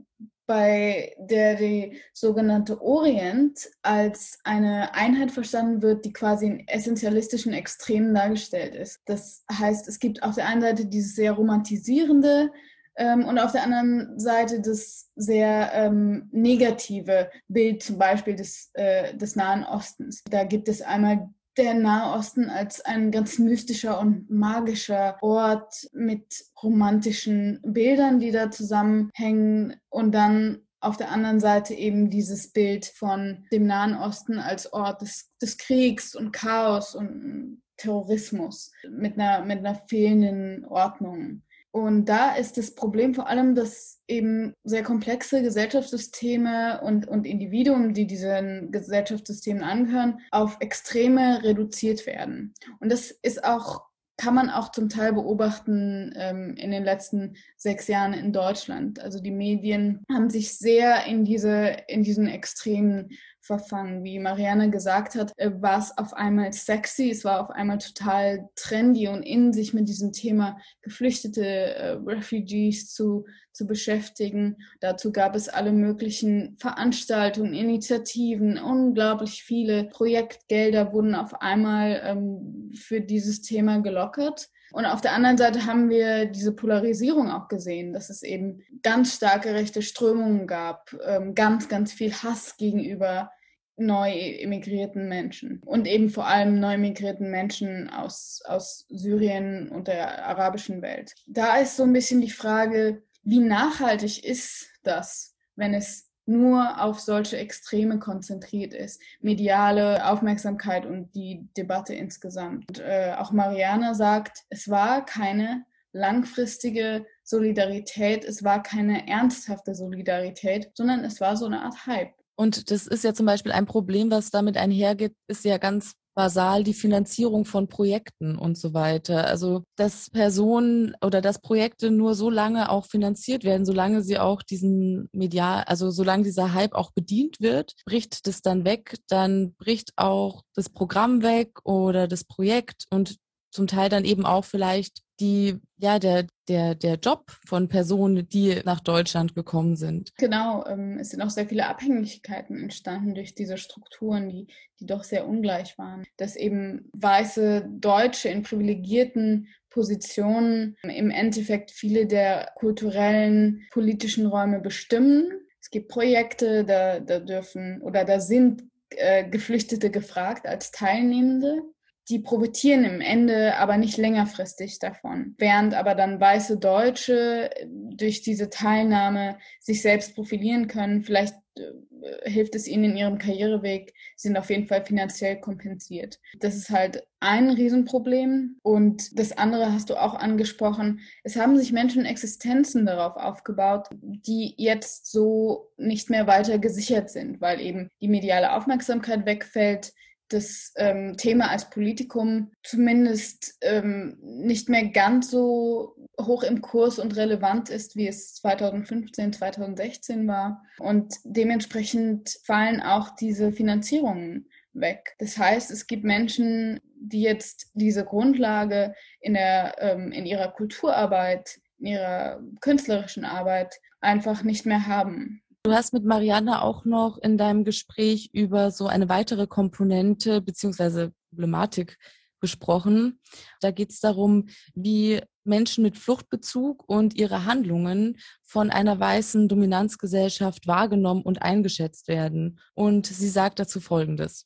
bei der die sogenannte Orient als eine Einheit verstanden wird, die quasi in essentialistischen Extremen dargestellt ist. Das heißt, es gibt auf der einen Seite dieses sehr romantisierende, ähm, und auf der anderen Seite das sehr ähm, negative Bild zum Beispiel des, äh, des Nahen Ostens. Da gibt es einmal der Nahe Osten als ein ganz mystischer und magischer Ort mit romantischen Bildern, die da zusammenhängen und dann auf der anderen Seite eben dieses Bild von dem Nahen Osten als Ort des, des Kriegs und Chaos und Terrorismus mit einer, mit einer fehlenden Ordnung. Und da ist das Problem vor allem, dass eben sehr komplexe Gesellschaftssysteme und, und Individuen, die diesen Gesellschaftssystemen angehören, auf Extreme reduziert werden. Und das ist auch kann man auch zum Teil beobachten ähm, in den letzten sechs Jahren in Deutschland. Also die Medien haben sich sehr in diese in diesen Extremen verfangen. Wie Marianne gesagt hat, äh, war es auf einmal sexy, es war auf einmal total trendy und in sich mit diesem Thema Geflüchtete, äh, Refugees zu, zu beschäftigen. Dazu gab es alle möglichen Veranstaltungen, Initiativen, unglaublich viele Projektgelder wurden auf einmal ähm, für dieses Thema gelockert. Und auf der anderen Seite haben wir diese Polarisierung auch gesehen, dass es eben ganz starke rechte Strömungen gab, ähm, ganz, ganz viel Hass gegenüber neu emigrierten Menschen und eben vor allem neu emigrierten Menschen aus, aus Syrien und der arabischen Welt. Da ist so ein bisschen die Frage, wie nachhaltig ist das, wenn es nur auf solche Extreme konzentriert ist, mediale Aufmerksamkeit und die Debatte insgesamt. Und, äh, auch Mariana sagt, es war keine langfristige Solidarität, es war keine ernsthafte Solidarität, sondern es war so eine Art Hype. Und das ist ja zum Beispiel ein Problem, was damit einhergeht, ist ja ganz basal die Finanzierung von Projekten und so weiter. Also, dass Personen oder dass Projekte nur so lange auch finanziert werden, solange sie auch diesen medial, also solange dieser Hype auch bedient wird, bricht das dann weg, dann bricht auch das Programm weg oder das Projekt und zum Teil dann eben auch vielleicht die, ja, der, der, der Job von Personen, die nach Deutschland gekommen sind. Genau, ähm, es sind auch sehr viele Abhängigkeiten entstanden durch diese Strukturen, die, die doch sehr ungleich waren. Dass eben weiße Deutsche in privilegierten Positionen im Endeffekt viele der kulturellen, politischen Räume bestimmen. Es gibt Projekte, da, da dürfen oder da sind äh, Geflüchtete gefragt als Teilnehmende die profitieren im Ende aber nicht längerfristig davon. Während aber dann weiße Deutsche durch diese Teilnahme sich selbst profilieren können, vielleicht äh, hilft es ihnen in ihrem Karriereweg, sind auf jeden Fall finanziell kompensiert. Das ist halt ein Riesenproblem. Und das andere hast du auch angesprochen. Es haben sich Menschen Existenzen darauf aufgebaut, die jetzt so nicht mehr weiter gesichert sind, weil eben die mediale Aufmerksamkeit wegfällt, das ähm, Thema als Politikum zumindest ähm, nicht mehr ganz so hoch im Kurs und relevant ist, wie es 2015, 2016 war. Und dementsprechend fallen auch diese Finanzierungen weg. Das heißt, es gibt Menschen, die jetzt diese Grundlage in, der, ähm, in ihrer Kulturarbeit, in ihrer künstlerischen Arbeit einfach nicht mehr haben. Du hast mit Marianne auch noch in deinem Gespräch über so eine weitere Komponente beziehungsweise Problematik gesprochen. Da geht es darum, wie Menschen mit Fluchtbezug und ihre Handlungen von einer weißen Dominanzgesellschaft wahrgenommen und eingeschätzt werden. Und sie sagt dazu Folgendes.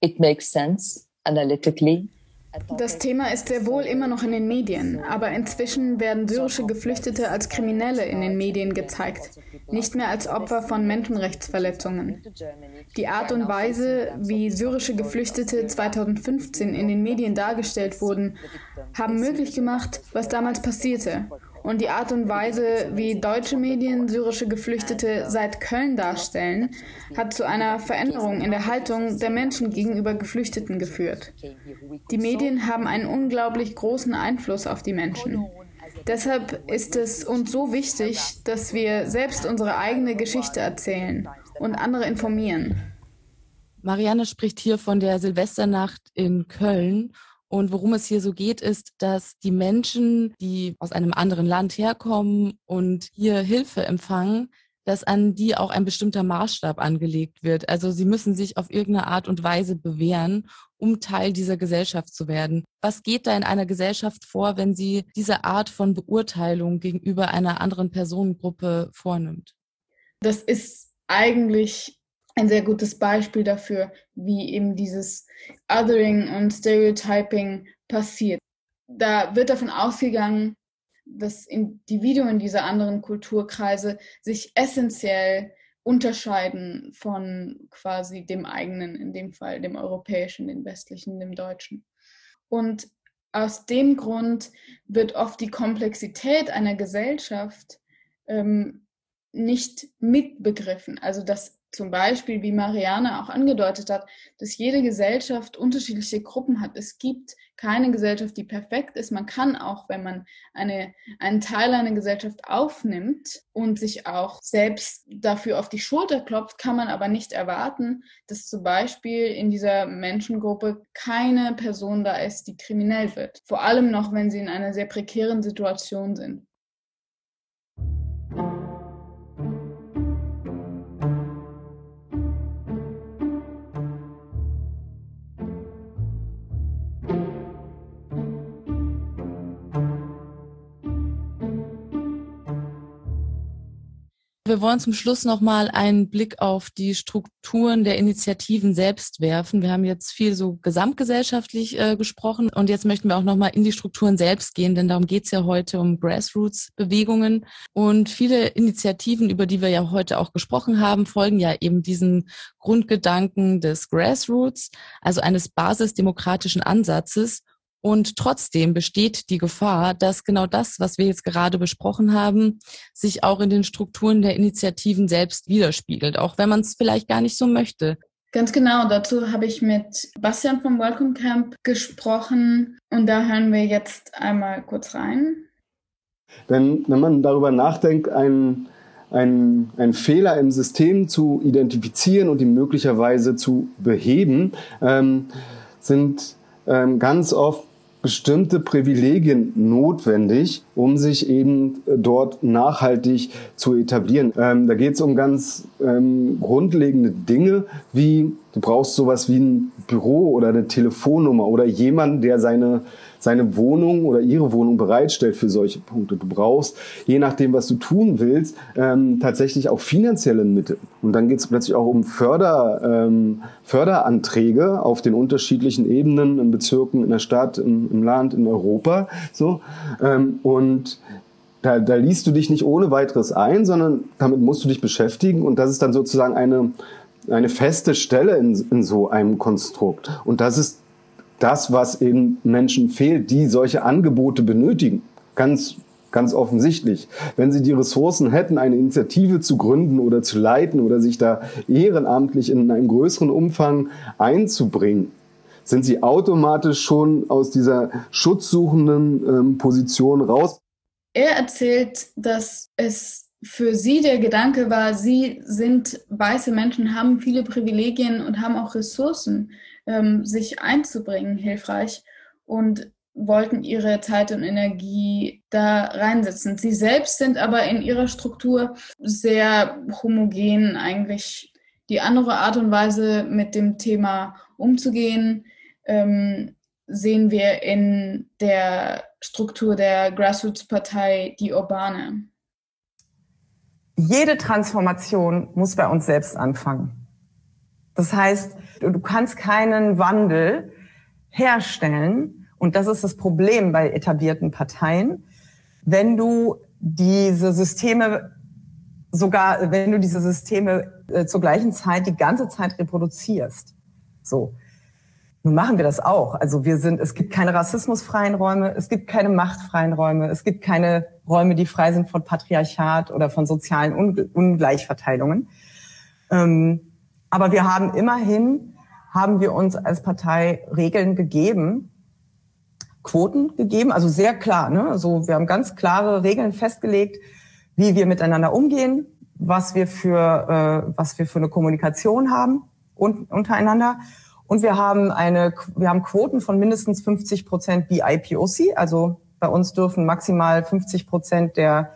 It makes sense analytically das Thema ist sehr wohl immer noch in den Medien, aber inzwischen werden syrische Geflüchtete als Kriminelle in den Medien gezeigt, nicht mehr als Opfer von Menschenrechtsverletzungen. Die Art und Weise, wie syrische Geflüchtete 2015 in den Medien dargestellt wurden, haben möglich gemacht, was damals passierte und die Art und Weise, wie deutsche Medien syrische Geflüchtete seit Köln darstellen, hat zu einer Veränderung in der Haltung der Menschen gegenüber Geflüchteten geführt. Die Medien haben einen unglaublich großen Einfluss auf die Menschen. Deshalb ist es uns so wichtig, dass wir selbst unsere eigene Geschichte erzählen und andere informieren. Marianne spricht hier von der Silvesternacht in Köln und worum es hier so geht, ist, dass die Menschen, die aus einem anderen Land herkommen und hier Hilfe empfangen, dass an die auch ein bestimmter Maßstab angelegt wird. Also sie müssen sich auf irgendeine Art und Weise bewähren, um Teil dieser Gesellschaft zu werden. Was geht da in einer Gesellschaft vor, wenn sie diese Art von Beurteilung gegenüber einer anderen Personengruppe vornimmt? Das ist eigentlich ein sehr gutes Beispiel dafür, wie eben dieses Othering und Stereotyping passiert. Da wird davon ausgegangen, dass Individuen dieser anderen Kulturkreise sich essentiell unterscheiden von quasi dem eigenen, in dem Fall dem europäischen, dem westlichen, dem deutschen. Und aus dem Grund wird oft die Komplexität einer Gesellschaft ähm, nicht mitbegriffen. Also dass zum Beispiel, wie Marianne auch angedeutet hat, dass jede Gesellschaft unterschiedliche Gruppen hat. Es gibt keine Gesellschaft, die perfekt ist. Man kann auch, wenn man eine, einen Teil einer Gesellschaft aufnimmt und sich auch selbst dafür auf die Schulter klopft, kann man aber nicht erwarten, dass zum Beispiel in dieser Menschengruppe keine Person da ist, die kriminell wird. Vor allem noch, wenn sie in einer sehr prekären Situation sind. Wir wollen zum Schluss nochmal einen Blick auf die Strukturen der Initiativen selbst werfen. Wir haben jetzt viel so gesamtgesellschaftlich äh, gesprochen und jetzt möchten wir auch nochmal in die Strukturen selbst gehen, denn darum geht's ja heute um Grassroots-Bewegungen. Und viele Initiativen, über die wir ja heute auch gesprochen haben, folgen ja eben diesen Grundgedanken des Grassroots, also eines basisdemokratischen Ansatzes und trotzdem besteht die Gefahr, dass genau das, was wir jetzt gerade besprochen haben, sich auch in den Strukturen der Initiativen selbst widerspiegelt, auch wenn man es vielleicht gar nicht so möchte. Ganz genau, dazu habe ich mit Bastian vom Welcome Camp gesprochen und da hören wir jetzt einmal kurz rein. Denn wenn man darüber nachdenkt, einen ein, ein Fehler im System zu identifizieren und ihn möglicherweise zu beheben, ähm, sind ganz oft bestimmte Privilegien notwendig, um sich eben äh, dort nachhaltig zu etablieren. Ähm, da geht es um ganz ähm, grundlegende Dinge, wie du brauchst sowas wie ein Büro oder eine Telefonnummer oder jemanden, der seine seine Wohnung oder ihre Wohnung bereitstellt für solche Punkte. Du brauchst, je nachdem, was du tun willst, ähm, tatsächlich auch finanzielle Mittel. Und dann geht es plötzlich auch um Förder, ähm, Förderanträge auf den unterschiedlichen Ebenen, in Bezirken, in der Stadt, im, im Land, in Europa. So. Ähm, und da, da liest du dich nicht ohne weiteres ein, sondern damit musst du dich beschäftigen. Und das ist dann sozusagen eine, eine feste Stelle in, in so einem Konstrukt. Und das ist das, was eben Menschen fehlt, die solche Angebote benötigen. Ganz ganz offensichtlich. Wenn sie die Ressourcen hätten, eine Initiative zu gründen oder zu leiten oder sich da ehrenamtlich in einem größeren Umfang einzubringen, sind sie automatisch schon aus dieser schutzsuchenden ähm, Position raus. Er erzählt, dass es für sie der Gedanke war, sie sind weiße Menschen, haben viele Privilegien und haben auch Ressourcen ähm, sich einzubringen, hilfreich und wollten ihre Zeit und Energie da reinsetzen. Sie selbst sind aber in ihrer Struktur sehr homogen eigentlich. Die andere Art und Weise, mit dem Thema umzugehen, ähm, sehen wir in der Struktur der Grassroots-Partei Die Urbane. Jede Transformation muss bei uns selbst anfangen. Das heißt, du kannst keinen Wandel herstellen. Und das ist das Problem bei etablierten Parteien. Wenn du diese Systeme sogar, wenn du diese Systeme äh, zur gleichen Zeit die ganze Zeit reproduzierst. So. Nun machen wir das auch. Also wir sind, es gibt keine rassismusfreien Räume, es gibt keine machtfreien Räume, es gibt keine Räume, die frei sind von Patriarchat oder von sozialen Ungleichverteilungen. Ähm, aber wir haben immerhin, haben wir uns als Partei Regeln gegeben, Quoten gegeben, also sehr klar. Ne? Also wir haben ganz klare Regeln festgelegt, wie wir miteinander umgehen, was wir für, äh, was wir für eine Kommunikation haben und, untereinander. Und wir haben eine, wir haben Quoten von mindestens 50 Prozent BIPOC. Also bei uns dürfen maximal 50 Prozent der,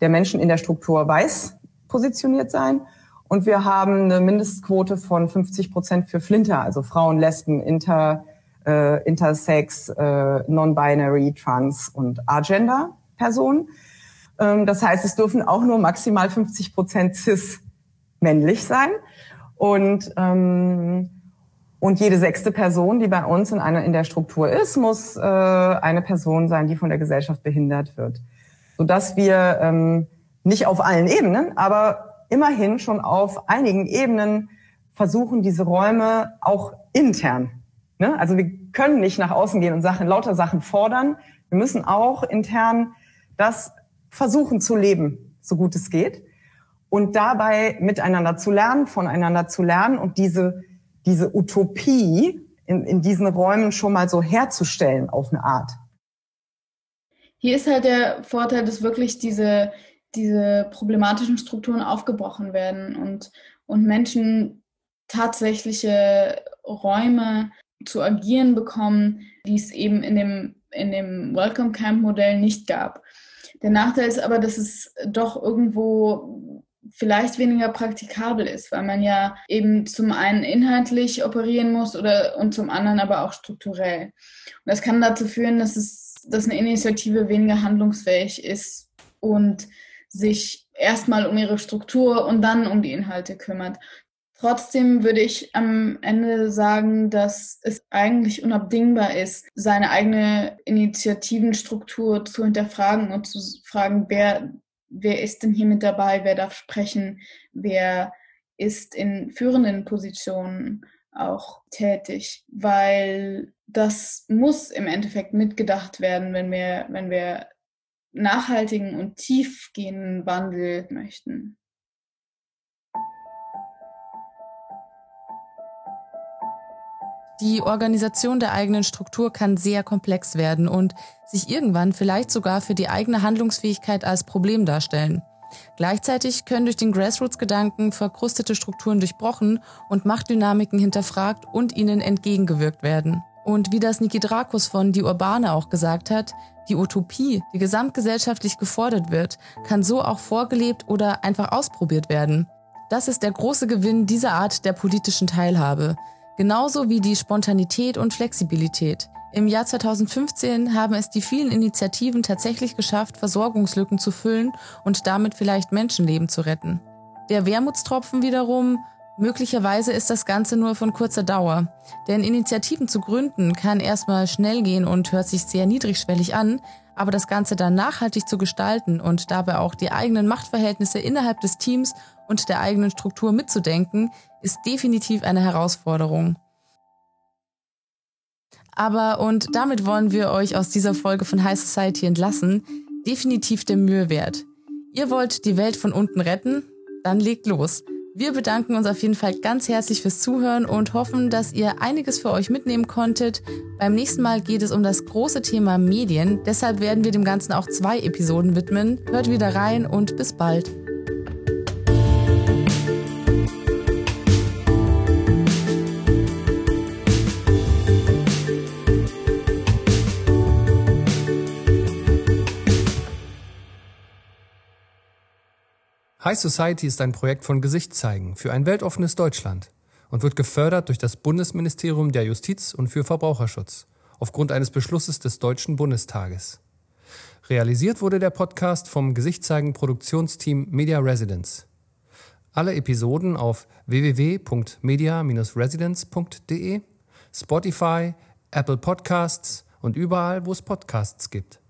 der Menschen in der Struktur weiß positioniert sein. Und wir haben eine Mindestquote von 50 Prozent für Flinter, also Frauen, Lesben, Inter, äh, Intersex, äh, Non-Binary, Trans und Agender-Personen. Ähm, das heißt, es dürfen auch nur maximal 50 Prozent cis männlich sein. Und, ähm, und jede sechste Person, die bei uns in einer in der Struktur ist, muss äh, eine Person sein, die von der Gesellschaft behindert wird, sodass wir ähm, nicht auf allen Ebenen, aber immerhin schon auf einigen Ebenen versuchen, diese Räume auch intern. Ne? Also wir können nicht nach außen gehen und Sachen, lauter Sachen fordern. Wir müssen auch intern das versuchen zu leben, so gut es geht. Und dabei miteinander zu lernen, voneinander zu lernen und diese, diese Utopie in, in diesen Räumen schon mal so herzustellen auf eine Art. Hier ist halt der Vorteil, dass wirklich diese, diese problematischen Strukturen aufgebrochen werden und, und Menschen tatsächliche Räume zu agieren bekommen, die es eben in dem, in dem Welcome Camp Modell nicht gab. Der Nachteil ist aber, dass es doch irgendwo vielleicht weniger praktikabel ist, weil man ja eben zum einen inhaltlich operieren muss oder und zum anderen aber auch strukturell. Und das kann dazu führen, dass es, dass eine Initiative weniger handlungsfähig ist und sich erstmal um ihre Struktur und dann um die Inhalte kümmert. Trotzdem würde ich am Ende sagen, dass es eigentlich unabdingbar ist, seine eigene Initiativenstruktur zu hinterfragen und zu fragen, wer, wer ist denn hier mit dabei, wer darf sprechen, wer ist in führenden Positionen auch tätig, weil das muss im Endeffekt mitgedacht werden, wenn wir, wenn wir nachhaltigen und tiefgehenden Wandel möchten. Die Organisation der eigenen Struktur kann sehr komplex werden und sich irgendwann vielleicht sogar für die eigene Handlungsfähigkeit als Problem darstellen. Gleichzeitig können durch den Grassroots-Gedanken verkrustete Strukturen durchbrochen und Machtdynamiken hinterfragt und ihnen entgegengewirkt werden. Und wie das Niki Drakus von Die Urbane auch gesagt hat, die Utopie, die gesamtgesellschaftlich gefordert wird, kann so auch vorgelebt oder einfach ausprobiert werden. Das ist der große Gewinn dieser Art der politischen Teilhabe. Genauso wie die Spontanität und Flexibilität. Im Jahr 2015 haben es die vielen Initiativen tatsächlich geschafft, Versorgungslücken zu füllen und damit vielleicht Menschenleben zu retten. Der Wermutstropfen wiederum, möglicherweise ist das Ganze nur von kurzer Dauer. Denn Initiativen zu gründen kann erstmal schnell gehen und hört sich sehr niedrigschwellig an, aber das Ganze dann nachhaltig zu gestalten und dabei auch die eigenen Machtverhältnisse innerhalb des Teams und der eigenen Struktur mitzudenken, ist definitiv eine Herausforderung. Aber, und damit wollen wir euch aus dieser Folge von High Society entlassen, definitiv der Mühe wert. Ihr wollt die Welt von unten retten? Dann legt los. Wir bedanken uns auf jeden Fall ganz herzlich fürs Zuhören und hoffen, dass ihr einiges für euch mitnehmen konntet. Beim nächsten Mal geht es um das große Thema Medien. Deshalb werden wir dem Ganzen auch zwei Episoden widmen. Hört wieder rein und bis bald. High Society ist ein Projekt von Gesicht zeigen für ein weltoffenes Deutschland und wird gefördert durch das Bundesministerium der Justiz und für Verbraucherschutz aufgrund eines Beschlusses des Deutschen Bundestages. Realisiert wurde der Podcast vom Gesichtszeigen Produktionsteam Media Residence. Alle Episoden auf www.media-residence.de, Spotify, Apple Podcasts und überall, wo es Podcasts gibt.